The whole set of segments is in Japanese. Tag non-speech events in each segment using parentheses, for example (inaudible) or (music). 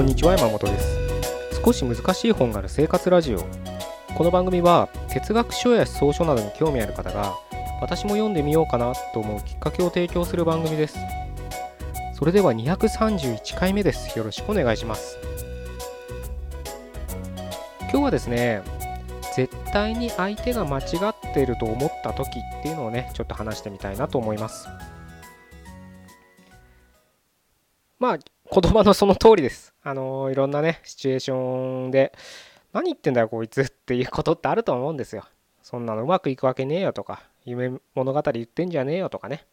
こんにちは山本です。少し難しい本がある生活ラジオ。この番組は哲学書や思想書などに興味ある方が私も読んでみようかなと思うきっかけを提供する番組です。それでは231回目です。よろしくお願いします。今日はですね絶対に相手が間違っていると思った時っていうのをねちょっと話してみたいなと思います。まあ言葉のその通りです。あのいろんなねシチュエーションで何言ってんだよこいつっていうことってあると思うんですよ。そんなのうまくいくわけねえよとか夢物語言ってんじゃねえよとかね。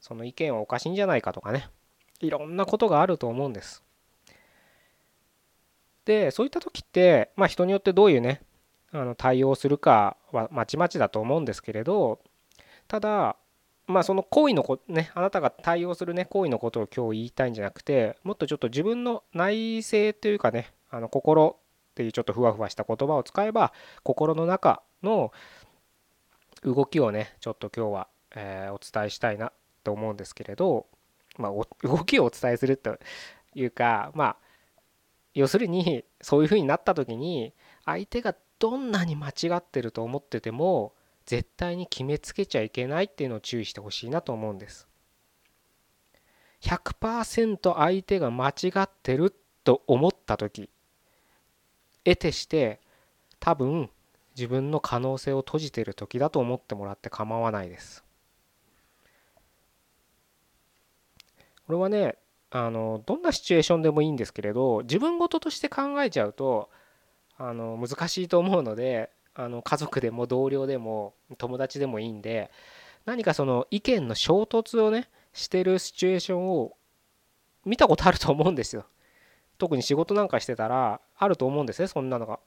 その意見はおかしいんじゃないかとかね。いろんなことがあると思うんです。でそういった時ってまあ人によってどういうねあの対応するかはまちまちだと思うんですけれどただまあその行為のこねあなたが対応するね行為のことを今日言いたいんじゃなくてもっとちょっと自分の内省というかねあの心っていうちょっとふわふわした言葉を使えば心の中の動きをねちょっと今日は、え、お伝えしたいなと思うんですけれどま (laughs) 動きをお伝えするというかまあ要するにそういうふうになった時に相手がどんなに間違ってると思ってても絶対に決めつけちゃいけないっていうのを注意してほしいなと思うんです。100%相手が間違ってると思った時得てして多分自分の可能性を閉じてる時だと思ってもらって構わないです。これはねあのどんなシチュエーションでもいいんですけれど自分事として考えちゃうとあの難しいと思うのであの家族でも同僚でも友達でもいいんで何かその意見の衝突をねしてるシチュエーションを見たことあると思うんですよ。特に仕事なんかしてたらあると思うんですねそんなのが。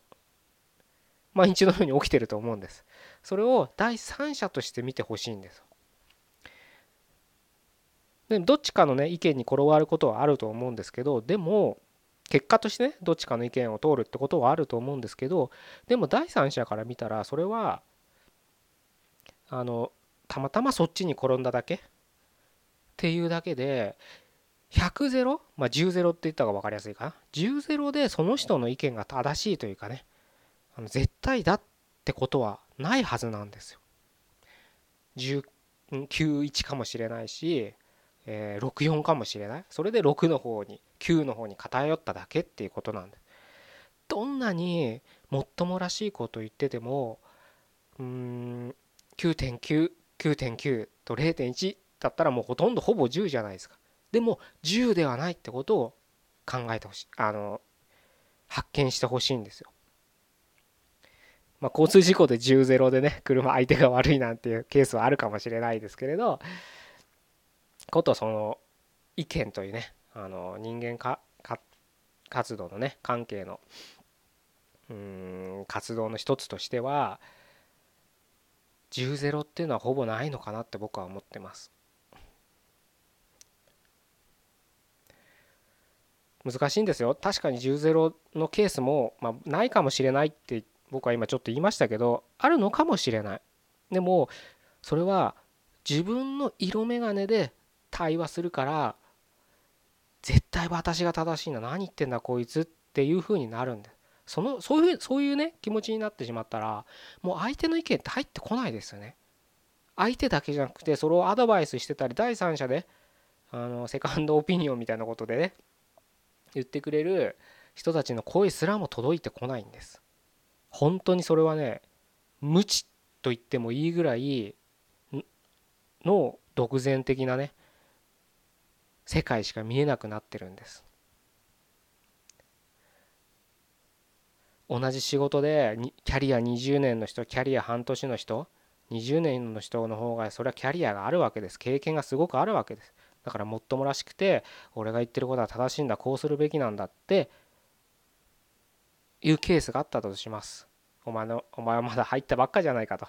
毎日のように起きてると思うんです。それを第三者として見てほしいんです。でどっちかのね意見に転がることはあると思うんですけどでも結果としてねどっちかの意見を通るってことはあると思うんですけどでも第三者から見たらそれはあのたまたまそっちに転んだだけ？っていうだけで100ゼロ？まあ10ゼロって言った方が分かりやすいかな？10ゼロでその人の意見が正しいというかねあの絶対だってことはないはずなんですよ。191かもしれないしえー、64かもしれない。それで6の方に9の方に偏っただけっていうことなんでどんなにもっともらしいこと言っててもうん9.99.9と0.1だったらもうほとんどほぼ10じゃないですか。でも10ではないってことを考えてほしいあの発見してほしいんですよ。まあ、交通事故で10ゼロでね車相手が悪いなんていうケースはあるかもしれないですけれどことその意見というねあの人間か活動のね関係のうん活動の一つとしては10ゼロっていうのはほぼないのかなって僕は思ってます。難しいんですよ確かに10ゼロのケースも、まあ、ないかもしれないって僕は今ちょっと言いましたけどあるのかもしれないでもそれは自分の色眼鏡で対話するから絶対私が正しいな何言ってんだこいつっていう風になるんでそのそういうそういうね気持ちになってしまったらもう相手の意見って入ってこないですよね。相手だけじゃなくてそれをアドバイスしてたり第三者であのセカンドオピニオンみたいなことでね言ってくれる人たちの声すらも届いてこないんです。本当にそれはね無知と言ってもいいぐらいの独善的なね世界しか見えなくなってるんです。同じ仕事でキャリア20年の人キャリア半年の人20年の人の方がそれはキャリアがあるわけです。経験がすごくあるわけです。だからもっともらしくて俺が言ってることは正しいんだこうするべきなんだっていうケースがあったとします。お前のお前はまだ入ったばっかじゃないかと。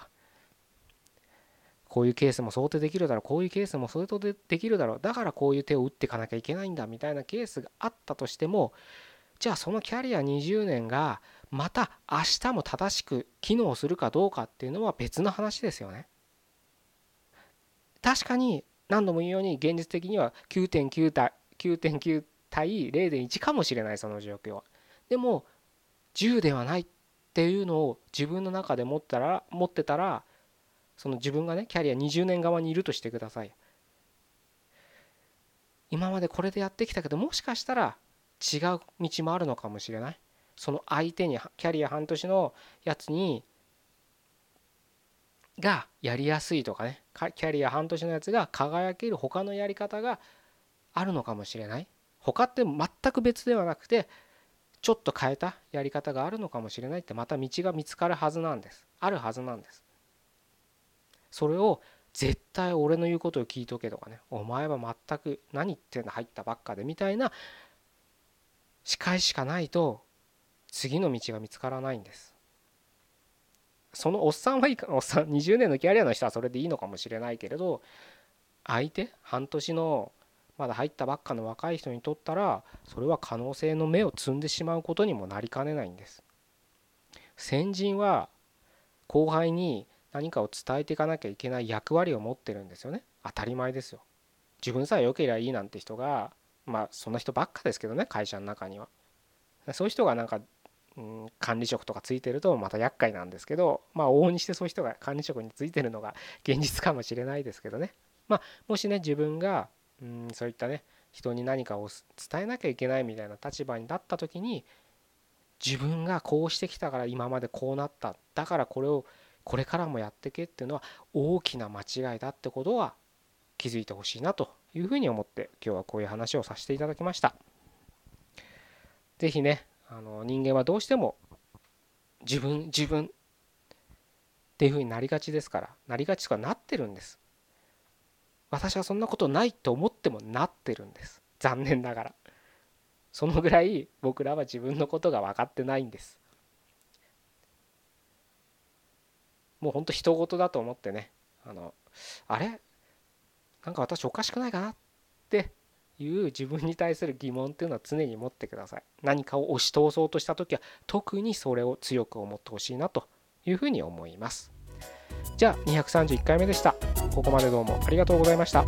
こういうケースも想定できるだろうこういうケースも想定できるだろうだからこういう手を打っていかなきゃいけないんだみたいなケースがあったとしてもじゃあそのキャリア20年がまた明日も正しく機能するかどうかっていうのは別の話ですよね。確かに何度も言うように現実的には9.9 9.9対0.1かもしれないその状況はでも10ではないっていうのを自分の中で持ったら持ってたらその自分がねキャリア20年側にいるとしてください。今までこれでやってきたけどもしかしたら違う道もあるのかもしれない。その相手にキャリア半年のやつにがやりやすいとかねキャリア半年のやつが輝ける他のやり方があるのかもしれない。他って全く別ではなくてちょっと変えたやり方があるのかもしれないってまた道が見つかるはずなんです。あるはずなんです。それを絶対俺の言うことを聞いとけとかね。お前は全く何言ってんの入ったばっかでみたいな視界しかないと次の道が見つからないんです。そのおっさんはいいかおっさん20年のキャリアの人はそれでいいのかもしれないけれど相手半年のまだ入ったばっかの若い人にとったらそれは可能性の芽を摘んでしまうことにもなりかねないんです。先人は後輩に何かを伝えていかなきゃいけない役割を持ってるんですよね。当たり前ですよ。自分さえ良ければいいなんて人がまあそんな人ばっかですけどね会社の中には。そういう人がなんか、うん、管理職とかついてるとまた厄介なんですけどまあ往々にしてそういう人が管理職についてるのが現実かもしれないですけどね。まあもしね自分がうんそういったね人に何かを伝えなきゃいけないみたいな立場になった時に自分がこうしてきたから今までこうなった。だからこれをこれからもやってけっていうのは大きな間違いだってことは気づいてほしいなというふうに思って今日はこういう話をさせていただきました。是非ねあの人間はどうしても自分自分っていうふうになりがちですからなりがちとかなってるんです。私はそんなことないと思ってもなってるんです。残念ながら。そのぐらい僕らは自分のことが分かってないんです。もうほんと人事だと思ってねあのあれ？なんか私おかしくないかなっていう自分に対する疑問っていうのは常に持ってください。何かを押し通そうとした時は特にそれを強く思ってほしいなというふうに思います。じゃあ231回目でした。ここまでどうもありがとうございました。